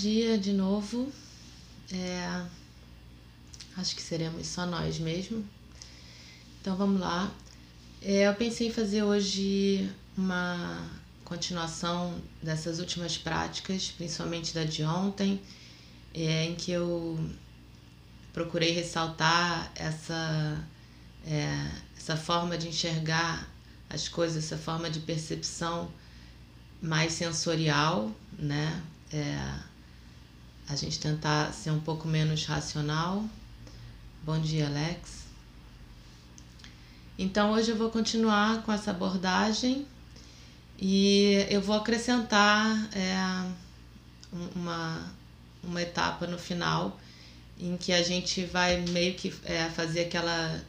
dia de novo. É, acho que seremos só nós mesmo. Então vamos lá. É, eu pensei em fazer hoje uma continuação dessas últimas práticas, principalmente da de ontem, é, em que eu procurei ressaltar essa, é, essa forma de enxergar as coisas, essa forma de percepção mais sensorial, né? É, a gente tentar ser um pouco menos racional. Bom dia, Alex. Então, hoje eu vou continuar com essa abordagem e eu vou acrescentar é, um- uma, uma etapa no final em que a gente vai meio que é, fazer aquela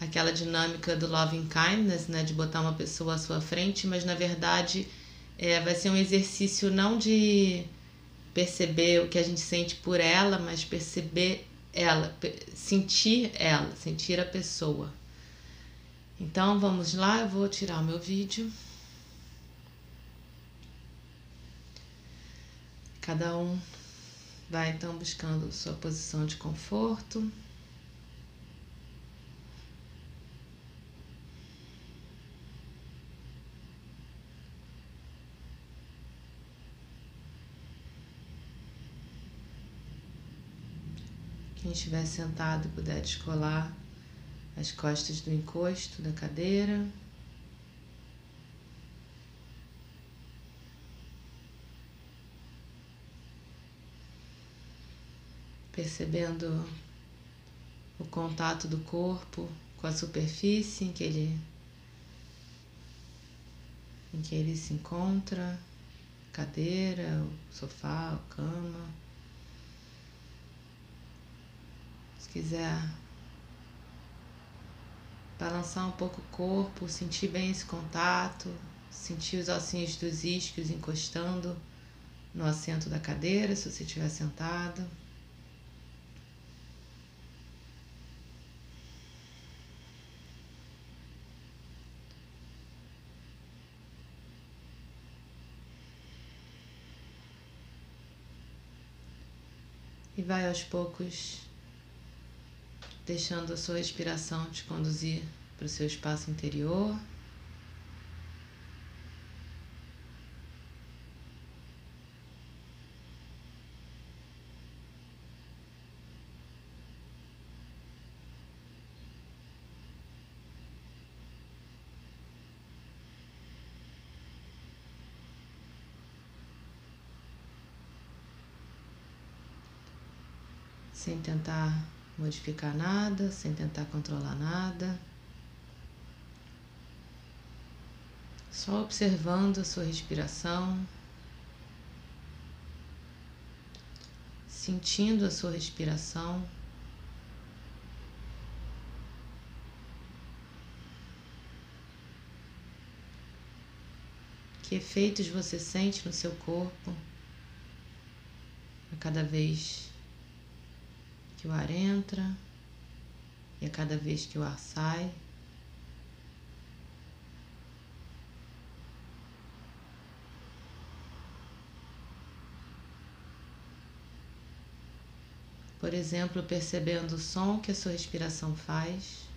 aquela dinâmica do loving kindness, né, de botar uma pessoa à sua frente, mas na verdade é, vai ser um exercício não de perceber o que a gente sente por ela, mas perceber ela, sentir ela, sentir a pessoa. Então vamos lá, eu vou tirar o meu vídeo. Cada um vai então buscando sua posição de conforto. Estiver sentado puder descolar as costas do encosto da cadeira. Percebendo o contato do corpo com a superfície em que ele em que ele se encontra, cadeira, sofá, cama. Se quiser balançar um pouco o corpo, sentir bem esse contato, sentir os ossinhos dos isquios encostando no assento da cadeira, se você estiver sentado. E vai aos poucos deixando a sua respiração te conduzir para o seu espaço interior. Sem tentar modificar nada, sem tentar controlar nada. Só observando a sua respiração, sentindo a sua respiração. Que efeitos você sente no seu corpo a cada vez que o ar entra e a cada vez que o ar sai. Por exemplo, percebendo o som que a sua respiração faz.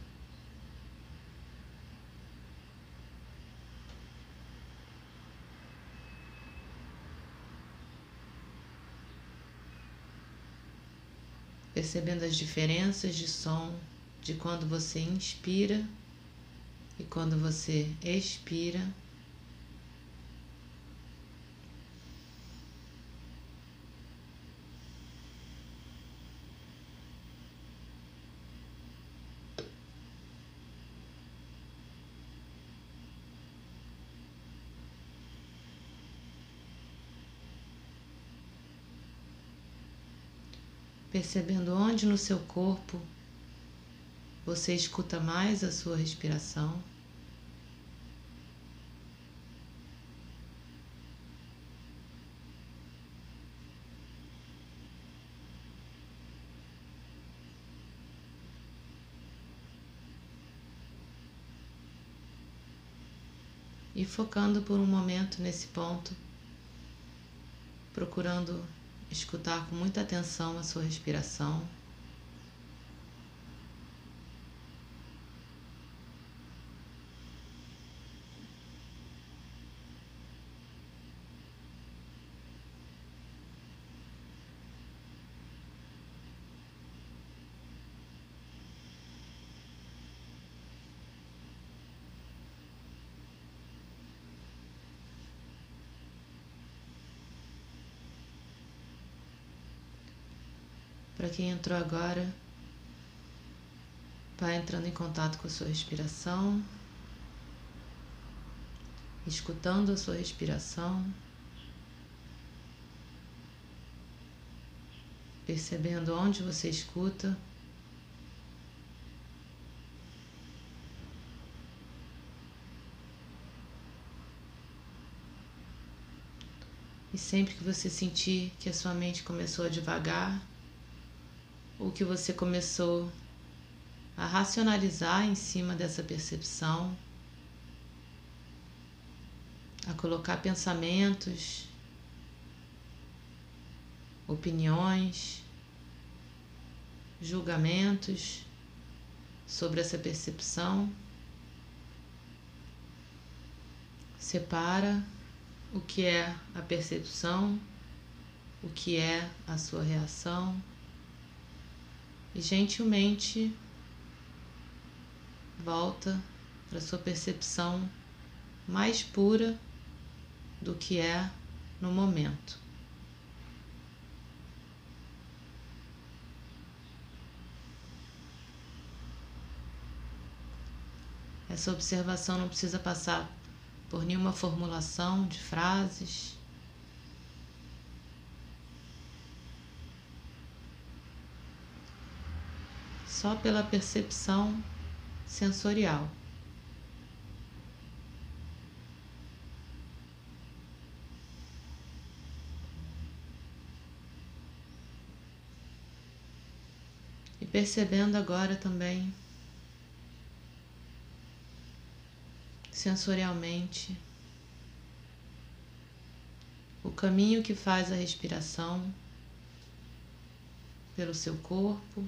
Percebendo as diferenças de som de quando você inspira e quando você expira. Percebendo onde no seu corpo você escuta mais a sua respiração. E focando por um momento nesse ponto, procurando escutar com muita atenção a sua respiração. Para quem entrou agora, vai entrando em contato com a sua respiração, escutando a sua respiração, percebendo onde você escuta. E sempre que você sentir que a sua mente começou a devagar, o que você começou a racionalizar em cima dessa percepção, a colocar pensamentos, opiniões, julgamentos sobre essa percepção. Separa o que é a percepção, o que é a sua reação e gentilmente volta para sua percepção mais pura do que é no momento. Essa observação não precisa passar por nenhuma formulação de frases. Só pela percepção sensorial. E percebendo agora também sensorialmente o caminho que faz a respiração pelo seu corpo.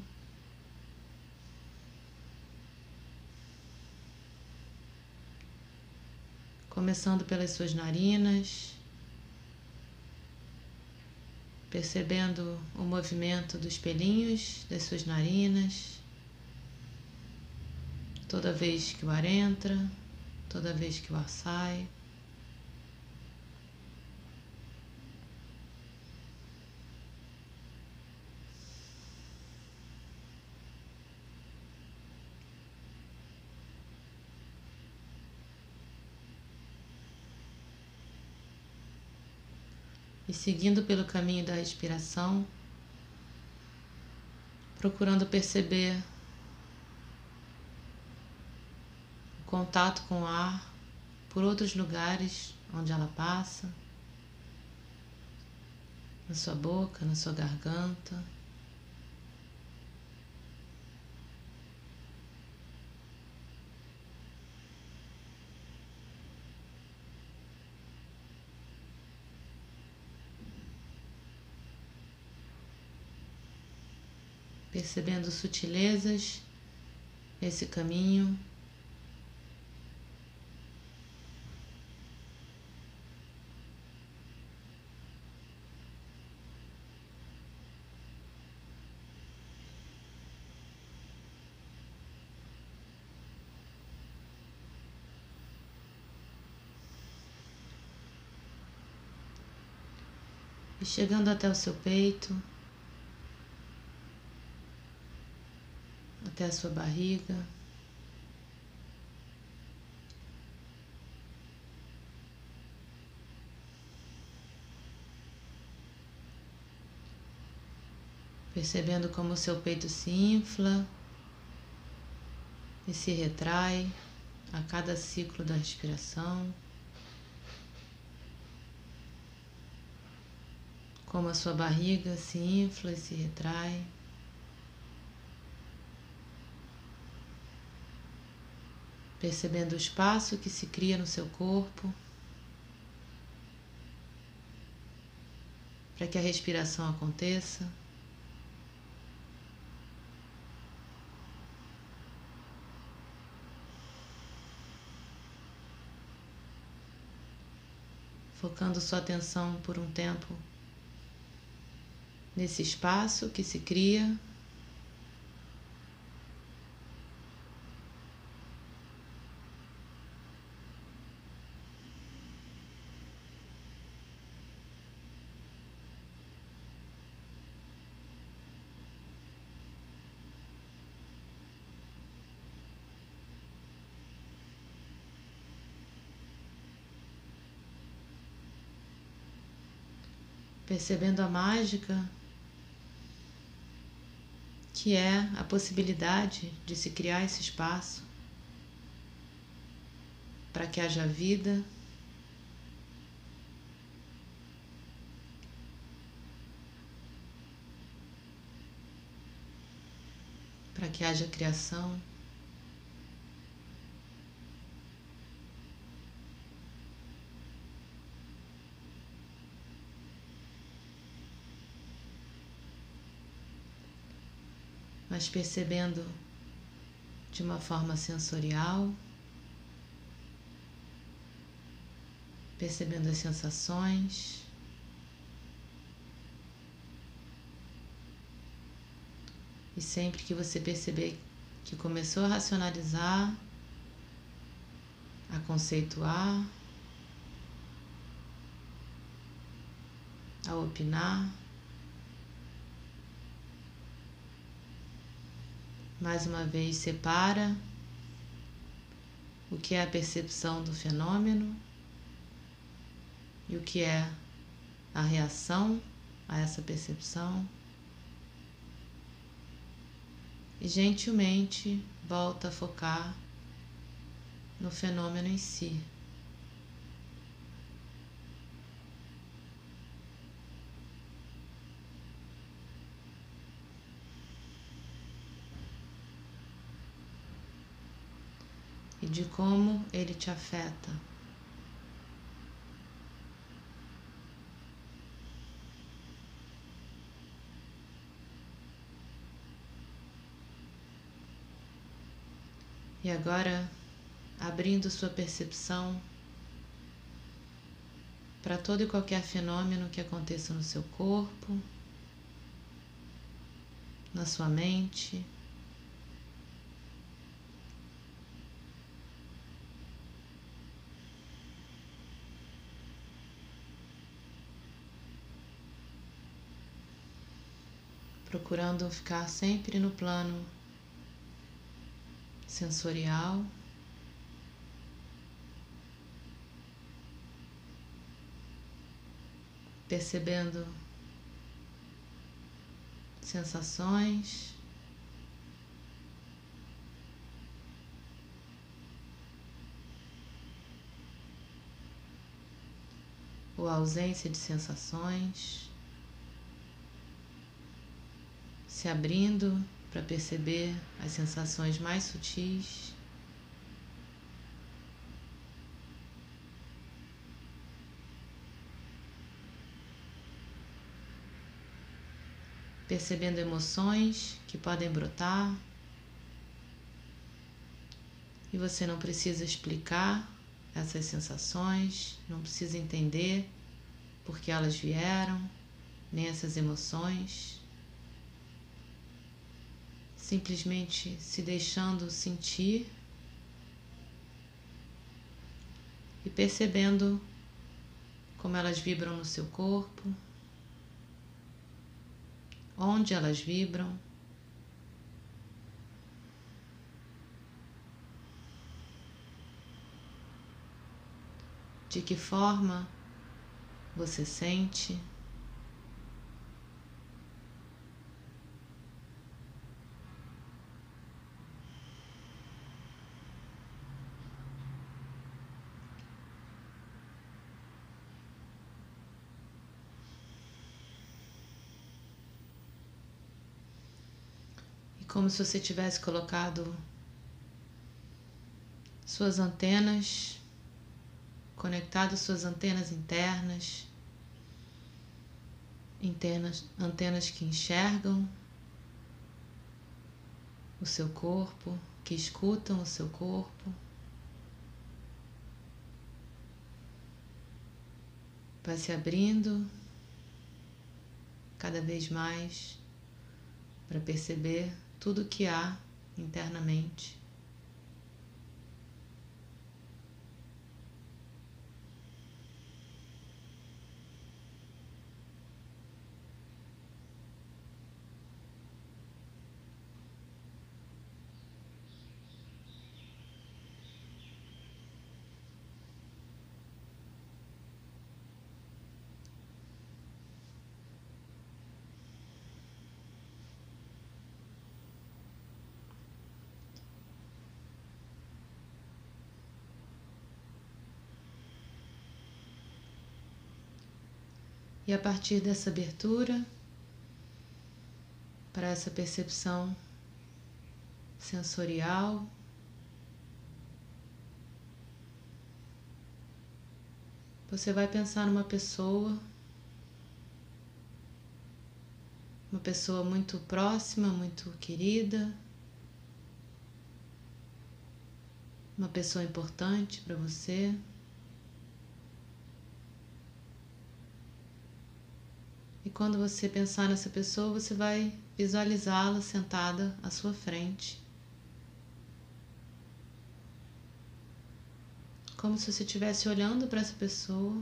Começando pelas suas narinas, percebendo o movimento dos pelinhos das suas narinas, toda vez que o ar entra, toda vez que o ar sai. Seguindo pelo caminho da respiração, procurando perceber o contato com o ar por outros lugares onde ela passa, na sua boca, na sua garganta. Percebendo sutilezas nesse caminho. E chegando até o seu peito. Até a sua barriga. percebendo como o seu peito se infla e se retrai a cada ciclo da respiração. Como a sua barriga se infla e se retrai. Percebendo o espaço que se cria no seu corpo. Para que a respiração aconteça. focando sua atenção por um tempo nesse espaço que se cria. Percebendo a mágica que é a possibilidade de se criar esse espaço para que haja vida. Para que haja criação. Mas percebendo de uma forma sensorial, percebendo as sensações. E sempre que você perceber que começou a racionalizar, a conceituar, a opinar, Mais uma vez, separa o que é a percepção do fenômeno e o que é a reação a essa percepção. E gentilmente volta a focar no fenômeno em si. De como ele te afeta. E agora, abrindo sua percepção para todo e qualquer fenômeno que aconteça no seu corpo, na sua mente, procurando ficar sempre no plano sensorial. Percebendo sensações, ou ausência de sensações. Se abrindo para perceber as sensações mais sutis. Percebendo emoções que podem brotar. E você não precisa explicar essas sensações, não precisa entender por que elas vieram, nem essas emoções simplesmente se deixando sentir e percebendo como elas vibram no seu corpo, onde elas vibram. De que forma você sente. Como se você tivesse colocado suas antenas, conectado suas antenas internas, antenas, antenas que enxergam o seu corpo, que escutam o seu corpo. Vai se abrindo cada vez mais para perceber tudo que há internamente. E a partir dessa abertura, para essa percepção sensorial, você vai pensar numa pessoa, uma pessoa muito próxima, muito querida, uma pessoa importante para você. E quando você pensar nessa pessoa, você vai visualizá-la sentada à sua frente. Como se você estivesse olhando para essa pessoa.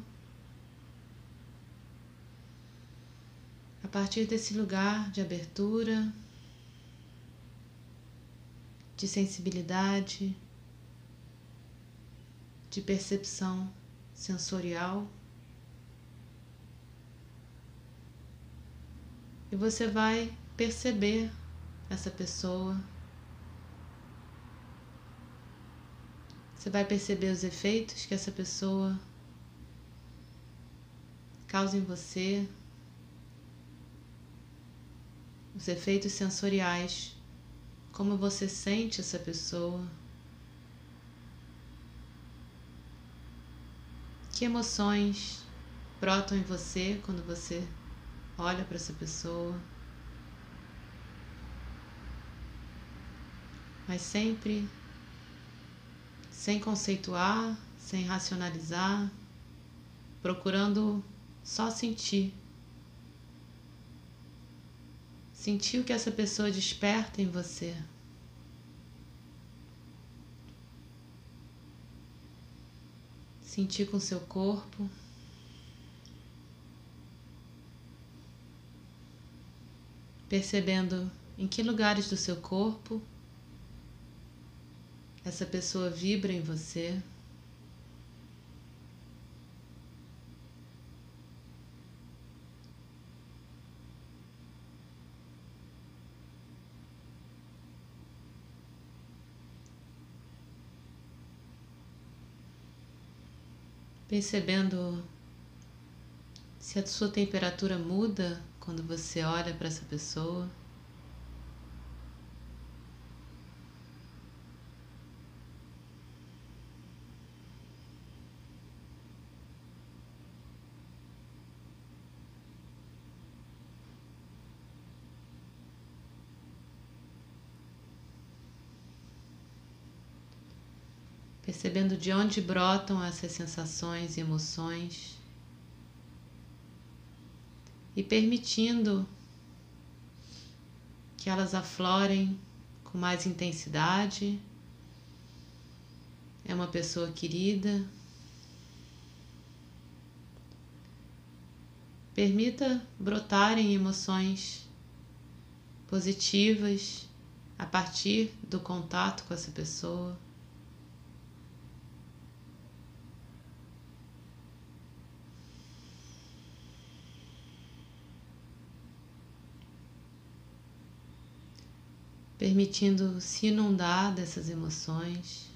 A partir desse lugar de abertura, de sensibilidade, de percepção sensorial. E você vai perceber essa pessoa. Você vai perceber os efeitos que essa pessoa causa em você, os efeitos sensoriais, como você sente essa pessoa. Que emoções brotam em você quando você olha para essa pessoa, mas sempre sem conceituar, sem racionalizar, procurando só sentir. Sentir o que essa pessoa desperta em você. Sentir com seu corpo. Percebendo em que lugares do seu corpo essa pessoa vibra em você. Percebendo se a sua temperatura muda quando você olha para essa pessoa. percebendo de onde brotam essas sensações e emoções e permitindo que elas aflorem com mais intensidade. É uma pessoa querida. Permita brotarem emoções positivas a partir do contato com essa pessoa. permitindo se inundar dessas emoções.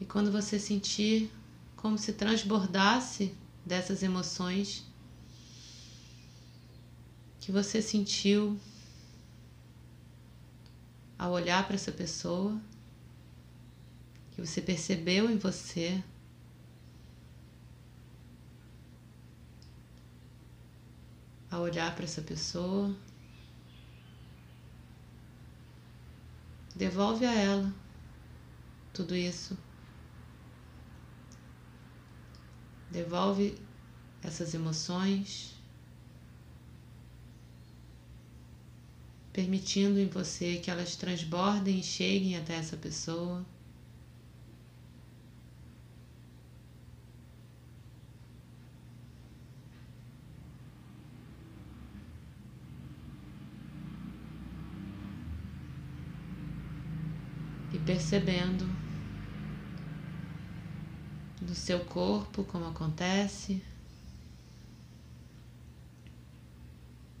E quando você sentir como se transbordasse dessas emoções que você sentiu ao olhar para essa pessoa, que você percebeu em você. Ao olhar para essa pessoa, devolve a ela tudo isso. Devolve essas emoções, permitindo em você que elas transbordem e cheguem até essa pessoa. E percebendo do seu corpo, como acontece,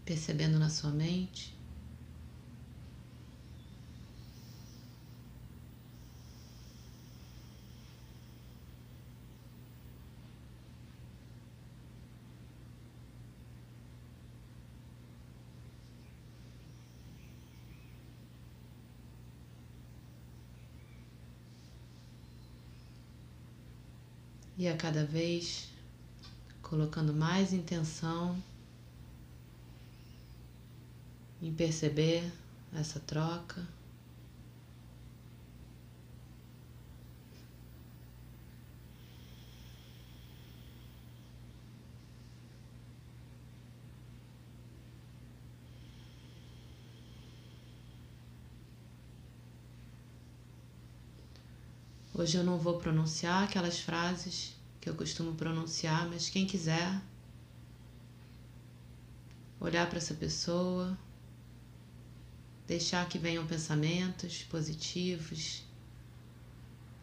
percebendo na sua mente. E a cada vez colocando mais intenção em perceber essa troca. Hoje eu não vou pronunciar aquelas frases que eu costumo pronunciar, mas quem quiser olhar para essa pessoa, deixar que venham pensamentos positivos,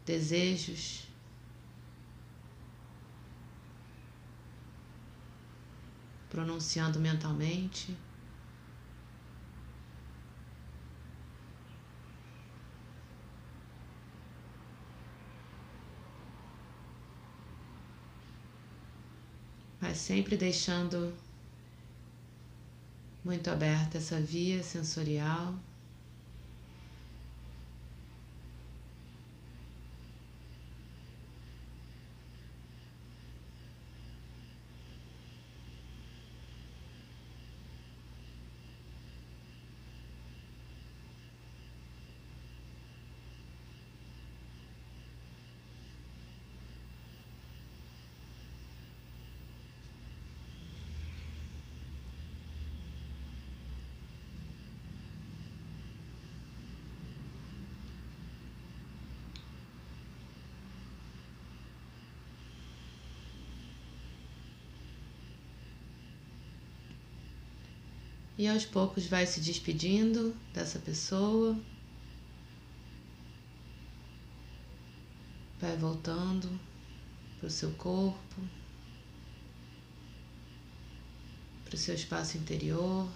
desejos. Pronunciando mentalmente. Mas sempre deixando muito aberta essa via sensorial. E aos poucos vai se despedindo dessa pessoa. Vai voltando para o seu corpo, para o seu espaço interior.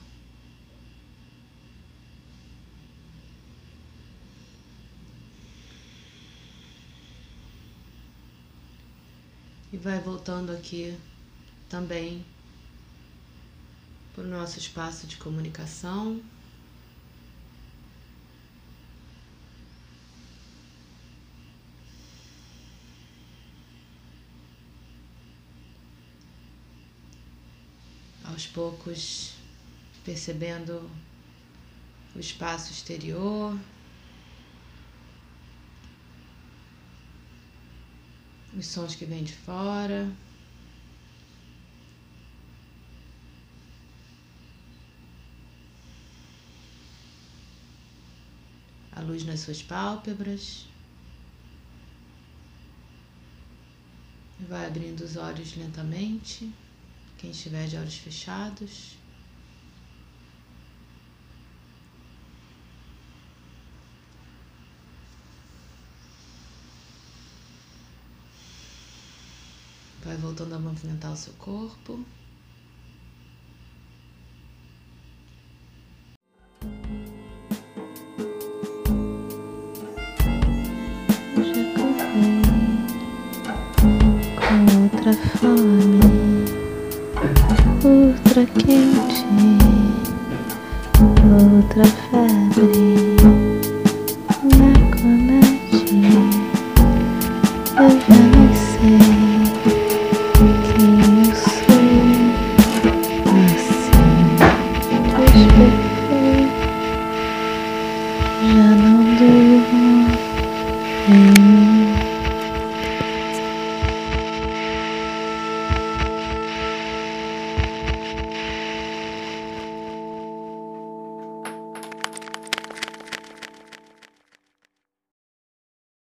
E vai voltando aqui também para o nosso espaço de comunicação. Aos poucos, percebendo o espaço exterior, os sons que vêm de fora. Luz nas suas pálpebras. Vai abrindo os olhos lentamente, quem estiver de olhos fechados. Vai voltando a movimentar o seu corpo. Fome.